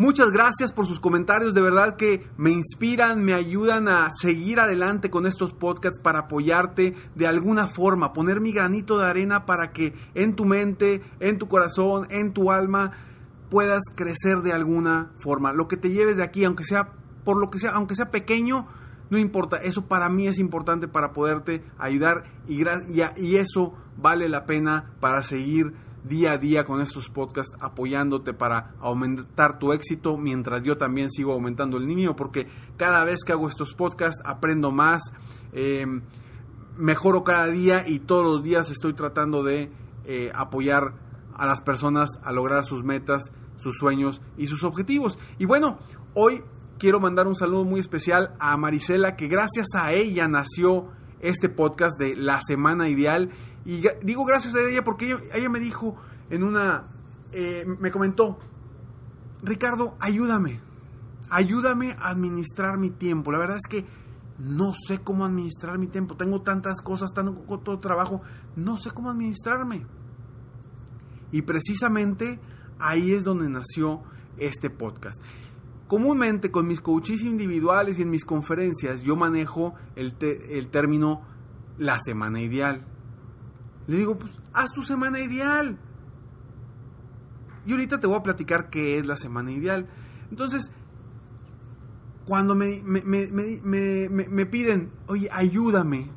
Muchas gracias por sus comentarios, de verdad que me inspiran, me ayudan a seguir adelante con estos podcasts para apoyarte de alguna forma, poner mi granito de arena para que en tu mente, en tu corazón, en tu alma puedas crecer de alguna forma. Lo que te lleves de aquí, aunque sea por lo que sea, aunque sea pequeño, no importa, eso para mí es importante para poderte ayudar y, y eso vale la pena para seguir día a día con estos podcasts apoyándote para aumentar tu éxito mientras yo también sigo aumentando el mío porque cada vez que hago estos podcasts aprendo más, eh, mejoro cada día y todos los días estoy tratando de eh, apoyar a las personas a lograr sus metas, sus sueños y sus objetivos. Y bueno, hoy quiero mandar un saludo muy especial a Marisela que gracias a ella nació este podcast de La Semana Ideal y digo gracias a ella porque ella, me dijo en una, eh, me comentó, Ricardo, ayúdame, ayúdame a administrar mi tiempo. La verdad es que no sé cómo administrar mi tiempo. Tengo tantas cosas, tanto trabajo, no sé cómo administrarme. Y precisamente ahí es donde nació este podcast. Comúnmente con mis coaches individuales y en mis conferencias yo manejo el, el término la semana ideal. Le digo, pues haz tu semana ideal. Y ahorita te voy a platicar qué es la semana ideal. Entonces, cuando me, me, piden, oye, ayúdame,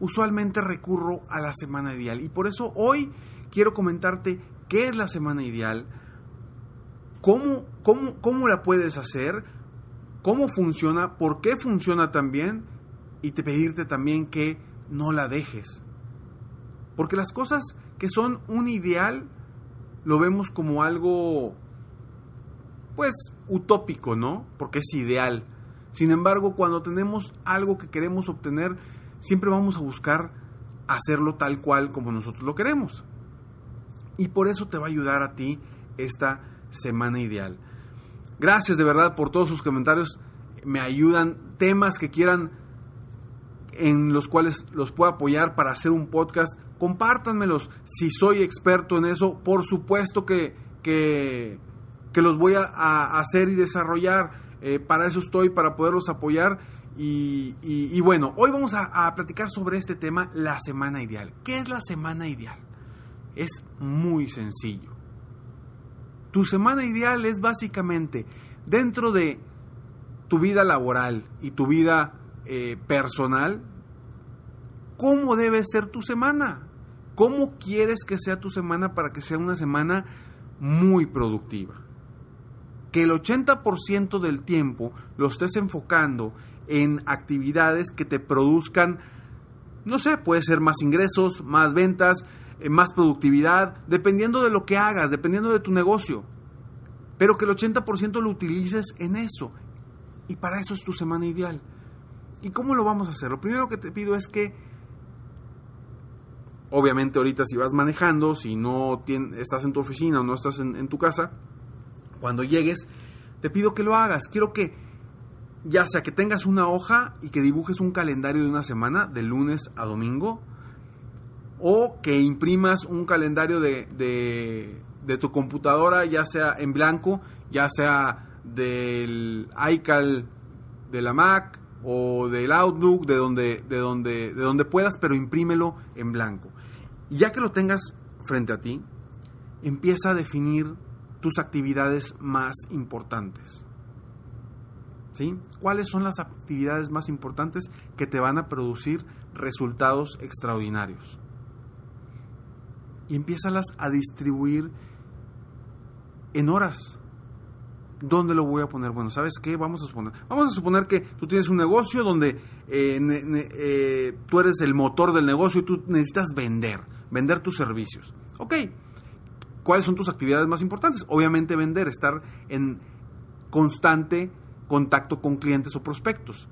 usualmente recurro a la semana ideal. Y por eso hoy quiero comentarte qué es la semana ideal, cómo, cómo, cómo la puedes hacer, cómo funciona, por qué funciona tan bien y te pedirte también que no la dejes. Porque las cosas que son un ideal lo vemos como algo, pues, utópico, ¿no? Porque es ideal. Sin embargo, cuando tenemos algo que queremos obtener, siempre vamos a buscar hacerlo tal cual como nosotros lo queremos. Y por eso te va a ayudar a ti esta semana ideal. Gracias de verdad por todos sus comentarios. Me ayudan temas que quieran en los cuales los puedo apoyar para hacer un podcast compártanmelos. Si soy experto en eso, por supuesto que, que, los voy a, hacer y desarrollar. Eh, para eso estoy, para poderlos apoyar. Y, bueno, hoy vamos a, platicar sobre este tema, la semana ideal. ¿Qué es la semana ideal? Es muy sencillo. Tu semana ideal es básicamente dentro de tu vida laboral y tu vida eh, personal, ¿cómo debe ser tu semana? ¿Cómo quieres que sea tu semana para que sea una semana muy productiva? Que el 80% del tiempo lo estés enfocando en actividades que te produzcan, no sé, puede ser más ingresos, más ventas, eh, más productividad, dependiendo de lo que hagas, dependiendo de tu negocio. Pero que el 80% lo utilices en eso. Y para eso es tu semana ideal. ¿Y cómo lo vamos a hacer? Lo primero que te pido es que Obviamente ahorita si vas manejando, si no estás en tu oficina o no estás en, tu casa, cuando llegues, te pido que lo hagas. Quiero que ya sea que tengas una hoja y que dibujes un calendario de una semana, de lunes a domingo, o que imprimas un calendario de, de, tu computadora, ya sea en blanco, ya sea del iCal de la Mac o del Outlook, de donde, de donde, de donde puedas, pero imprímelo en blanco. Ya que lo tengas frente a ti, empieza a definir tus actividades más importantes. ¿Sí? ¿Cuáles son las actividades más importantes que te van a producir resultados extraordinarios? Y empiézalas a distribuir en horas. ¿Dónde lo voy a poner? Bueno, ¿sabes qué? Vamos a suponer. Vamos a suponer que tú tienes un negocio donde eh, eh, tú eres el motor del negocio y tú necesitas vender vender tus servicios. Ok, ¿cuáles son tus actividades más importantes? Obviamente vender, estar en constante contacto con clientes o prospectos.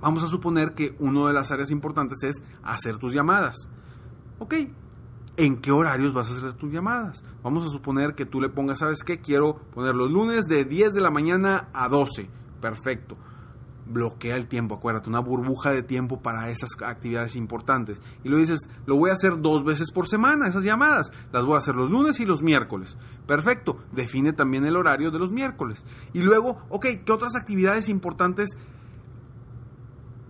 Vamos a suponer que una de las áreas importantes es hacer tus llamadas. Ok, ¿en qué horarios vas a hacer tus llamadas? Vamos a suponer que tú le pongas, ¿sabes qué? Quiero poner los lunes de 10 de la mañana a 12. Perfecto bloquea el tiempo, acuérdate, una burbuja de tiempo para esas actividades importantes. Y lo dices, lo voy a hacer dos veces por semana, esas llamadas. Las voy a hacer los lunes y los miércoles. Perfecto, define también el horario de los miércoles. Y luego, ok, ¿qué otras actividades importantes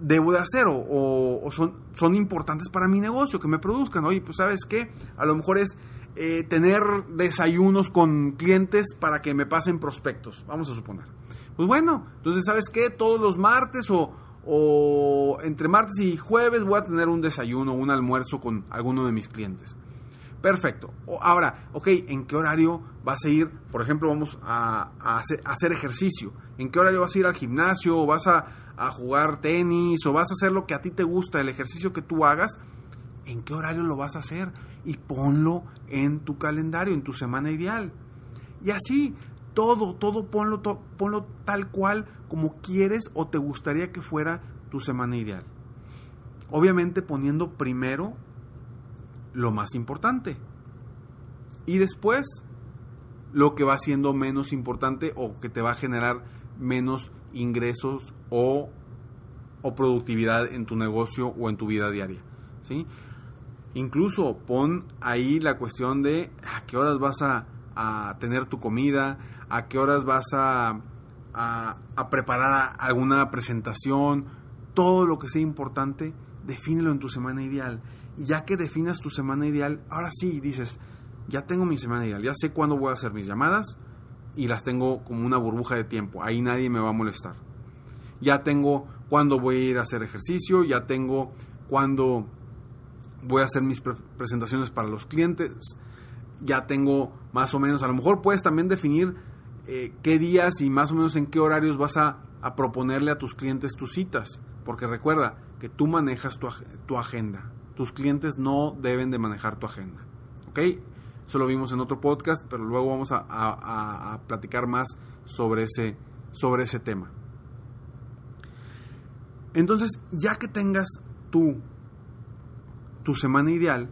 debo de hacer o, son, son importantes para mi negocio, que me produzcan? Oye, pues sabes qué, a lo mejor es... Eh, tener desayunos con clientes para que me pasen prospectos, vamos a suponer. Pues bueno, entonces, ¿sabes qué? Todos los martes o, entre martes y jueves voy a tener un desayuno, un almuerzo con alguno de mis clientes. Perfecto. Ahora, ok, ¿en qué horario vas a ir? Por ejemplo, vamos a, hacer, ejercicio. ¿En qué horario vas a ir al gimnasio? ¿O vas a, a, jugar tenis? ¿O vas a hacer lo que a ti te gusta, el ejercicio que tú hagas? ¿En qué horario lo vas a hacer? Y ponlo en tu calendario, en tu semana ideal. Y así, todo, todo ponlo, ponlo tal cual como quieres o te gustaría que fuera tu semana ideal. Obviamente poniendo primero lo más importante. Y después lo que va siendo menos importante o que te va a generar menos ingresos o, o productividad en tu negocio o en tu vida diaria. ¿sí? Incluso pon ahí la cuestión de a qué horas vas a, a tener tu comida, a qué horas vas a, a, preparar alguna presentación, todo lo que sea importante, defínelo en tu semana ideal. Y ya que definas tu semana ideal, ahora sí dices, ya tengo mi semana ideal, ya sé cuándo voy a hacer mis llamadas y las tengo como una burbuja de tiempo, ahí nadie me va a molestar. Ya tengo cuándo voy a ir a hacer ejercicio, ya tengo cuándo voy a hacer mis presentaciones para los clientes, ya tengo más o menos, a lo mejor puedes también definir eh, qué días y más o menos en qué horarios vas a, proponerle a tus clientes tus citas. Porque recuerda que tú manejas tu, agenda. Tus clientes no deben de manejar tu agenda. ¿Ok? Eso lo vimos en otro podcast, pero luego vamos a, platicar más sobre ese, sobre ese tema. Entonces, ya que tengas tu semana ideal,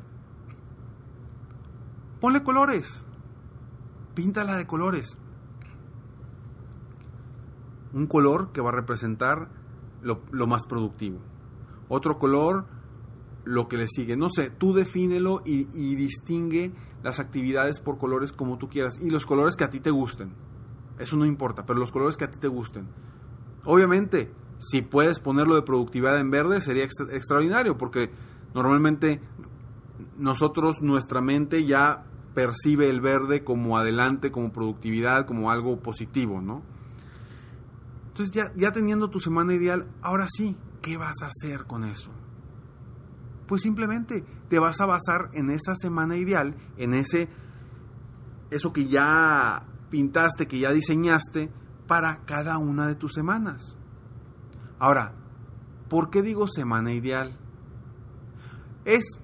ponle colores. Píntala de colores un color que va a representar lo, más productivo. Otro color, lo que le sigue. No sé, tú defínelo y, y distingue las actividades por colores como tú quieras. Y los colores que a ti te gusten. Eso no importa, pero los colores que a ti te gusten. Obviamente, si puedes ponerlo de productividad en verde, sería extraordinario, porque normalmente nosotros, nuestra mente ya percibe el verde como adelante, como productividad, como algo positivo, ¿no? Entonces ya, ya teniendo tu semana ideal, ahora sí, ¿qué vas a hacer con eso? Pues simplemente te vas a basar en esa semana ideal, en ese eso que ya pintaste, que ya diseñaste para cada una de tus semanas. Ahora, ¿por qué digo semana ideal? Es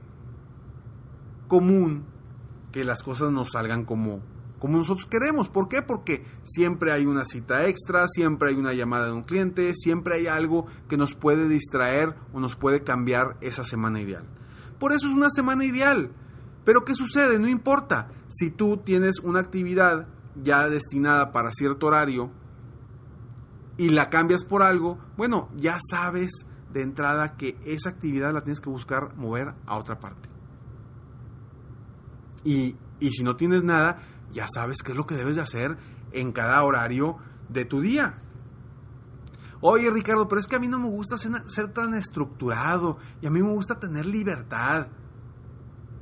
común que las cosas nos salgan como como nosotros queremos. ¿Por qué? Porque siempre hay una cita extra, siempre hay una llamada de un cliente, siempre hay algo que nos puede distraer o nos puede cambiar esa semana ideal. Por eso es una semana ideal. Pero ¿qué sucede? No importa. Si tú tienes una actividad ya destinada para cierto horario y la cambias por algo, bueno, ya sabes de entrada que esa actividad la tienes que buscar mover a otra parte. Y, y si no tienes nada, ya sabes qué es lo que debes de hacer en cada horario de tu día. Oye Ricardo, pero es que a mí no me gusta ser, tan estructurado y a mí me gusta tener libertad.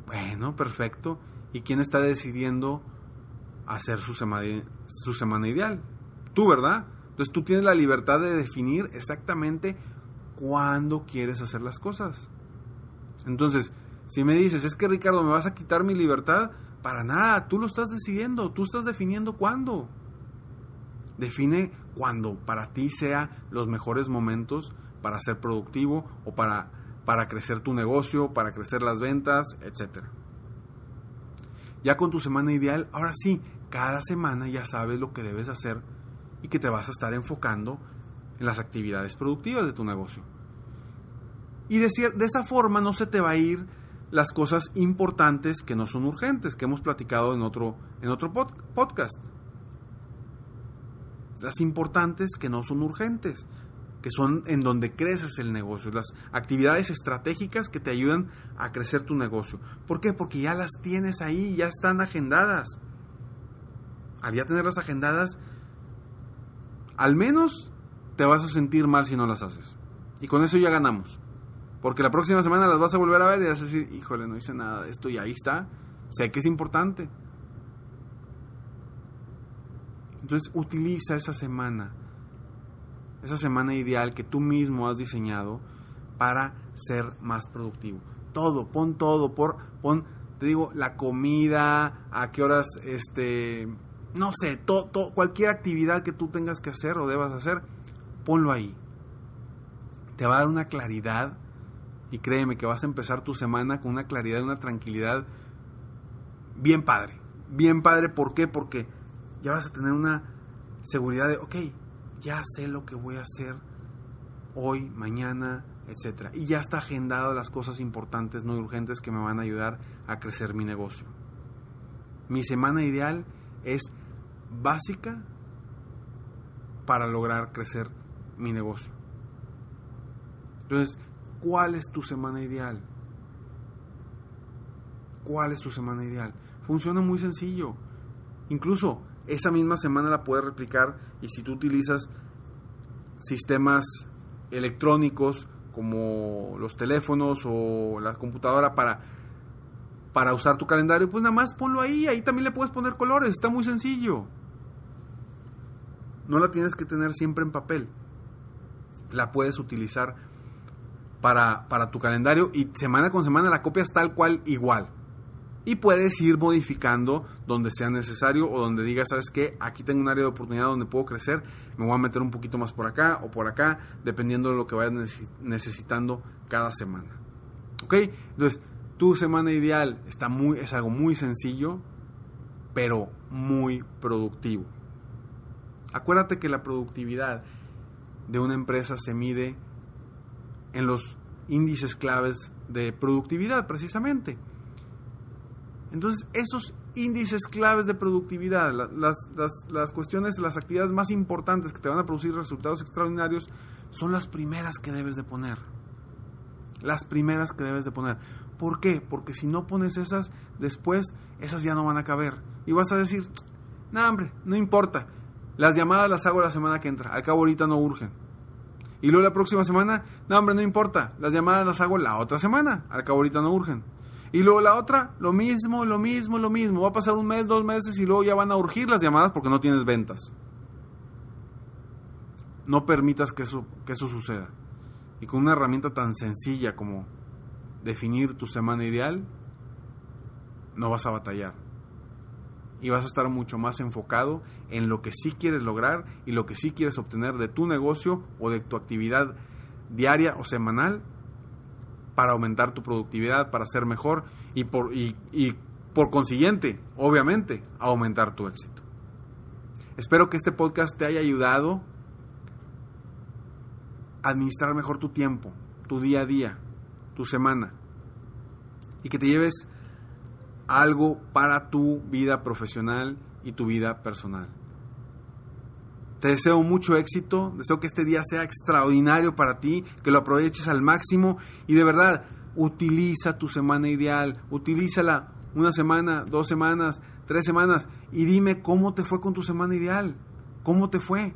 Bueno, perfecto. ¿Y quién está decidiendo hacer su semana, su semana ideal? Tú, ¿verdad? Entonces tú tienes la libertad de definir exactamente cuándo quieres hacer las cosas. Entonces, si me dices, es que Ricardo, ¿me vas a quitar mi libertad? Para nada, tú lo estás decidiendo, tú estás definiendo cuándo. Define cuándo para ti sea los mejores momentos para ser productivo o para, para crecer tu negocio, para crecer las ventas, etc. Ya con tu semana ideal, ahora sí, cada semana ya sabes lo que debes hacer y que te vas a estar enfocando en las actividades productivas de tu negocio. Y de, de esa forma no se te va a ir las cosas importantes que no son urgentes, que hemos platicado en otro, en otro podcast. Las importantes que no son urgentes, que son en donde creces el negocio, las actividades estratégicas que te ayudan a crecer tu negocio. ¿Por qué? Porque ya las tienes ahí, ya están agendadas. Al ya tenerlas agendadas, al menos te vas a sentir mal si no las haces. Y con eso ya ganamos. Porque la próxima semana las vas a volver a ver y vas a decir, híjole, no hice nada de esto y ahí está. Sé que es importante. Entonces utiliza esa semana, esa semana ideal que tú mismo has diseñado para ser más productivo. Todo, pon todo, por, pon, te digo, la comida, a qué horas, este, no sé, todo, cualquier actividad que tú tengas que hacer o debas hacer, ponlo ahí. Te va a dar una claridad y créeme que vas a empezar tu semana con una claridad, una tranquilidad bien padre. Bien padre, ¿por qué? Porque ya vas a tener una seguridad de, ok, ya sé lo que voy a hacer hoy, mañana, etc. Y ya está agendado las cosas importantes, no urgentes, que me van a ayudar a crecer mi negocio. Mi semana ideal es básica para lograr crecer mi negocio. Entonces, ¿Cuál es tu semana ideal? ¿Cuál es tu semana ideal? Funciona muy sencillo. Incluso esa misma semana la puedes replicar y si tú utilizas sistemas electrónicos como los teléfonos o la computadora para, para usar tu calendario, pues nada más ponlo ahí, ahí también le puedes poner colores, está muy sencillo. No la tienes que tener siempre en papel. La puedes utilizar para, tu calendario y semana con semana la copias tal cual igual. Y puedes ir modificando donde sea necesario o donde digas, ¿sabes qué? Aquí tengo un área de oportunidad donde puedo crecer, me voy a meter un poquito más por acá o por acá, dependiendo de lo que vayas necesitando cada semana. ¿Ok? Entonces, tu semana ideal está muy, es algo muy sencillo, pero muy productivo. Acuérdate que la productividad de una empresa se mide en los índices claves de productividad, precisamente. Entonces, esos índices claves de productividad, las, las, cuestiones, las actividades más importantes que te van a producir resultados extraordinarios, son las primeras que debes de poner. Las primeras que debes de poner. ¿Por qué? Porque si no pones esas, después esas ya no van a caber. Y vas a decir, no, hombre, no importa. Las llamadas las hago la semana que entra. Al cabo ahorita no urgen. Y luego la próxima semana, no hombre, no importa, las llamadas las hago la otra semana, al cabo ahorita no urgen. Y luego la otra, lo mismo, lo mismo, lo mismo. Va a pasar un mes, dos meses y luego ya van a urgir las llamadas porque no tienes ventas. No permitas que eso, que eso suceda. Y con una herramienta tan sencilla como definir tu semana ideal, no vas a batallar y vas a estar mucho más enfocado en lo que sí quieres lograr y lo que sí quieres obtener de tu negocio o de tu actividad diaria o semanal para aumentar tu productividad, para ser mejor y por, y, por consiguiente, obviamente, aumentar tu éxito. Espero que este podcast te haya ayudado a administrar mejor tu tiempo, tu día a día, tu semana. y que te lleves algo para tu vida profesional y tu vida personal. Te deseo mucho éxito, deseo que este día sea extraordinario para ti, que lo aproveches al máximo y de verdad utiliza tu semana ideal, utilízala una semana, dos semanas, tres semanas y dime cómo te fue con tu semana ideal, cómo te fue.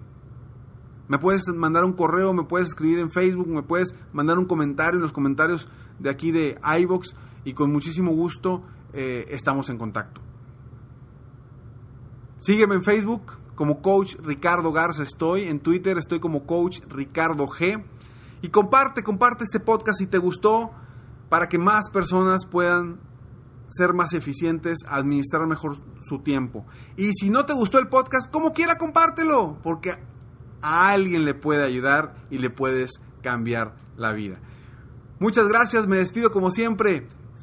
Me puedes mandar un correo, me puedes escribir en Facebook, me puedes mandar un comentario en los comentarios de aquí de iBox y con muchísimo gusto eh, estamos en contacto. Sígueme en Facebook como Coach Ricardo Garza estoy, en Twitter estoy como Coach Ricardo G. Y comparte, comparte este podcast si te gustó para que más personas puedan ser más eficientes, administrar mejor su tiempo. Y si no te gustó el podcast, como quiera compártelo, porque a alguien le puede ayudar y le puedes cambiar la vida. Muchas gracias, me despido como siempre.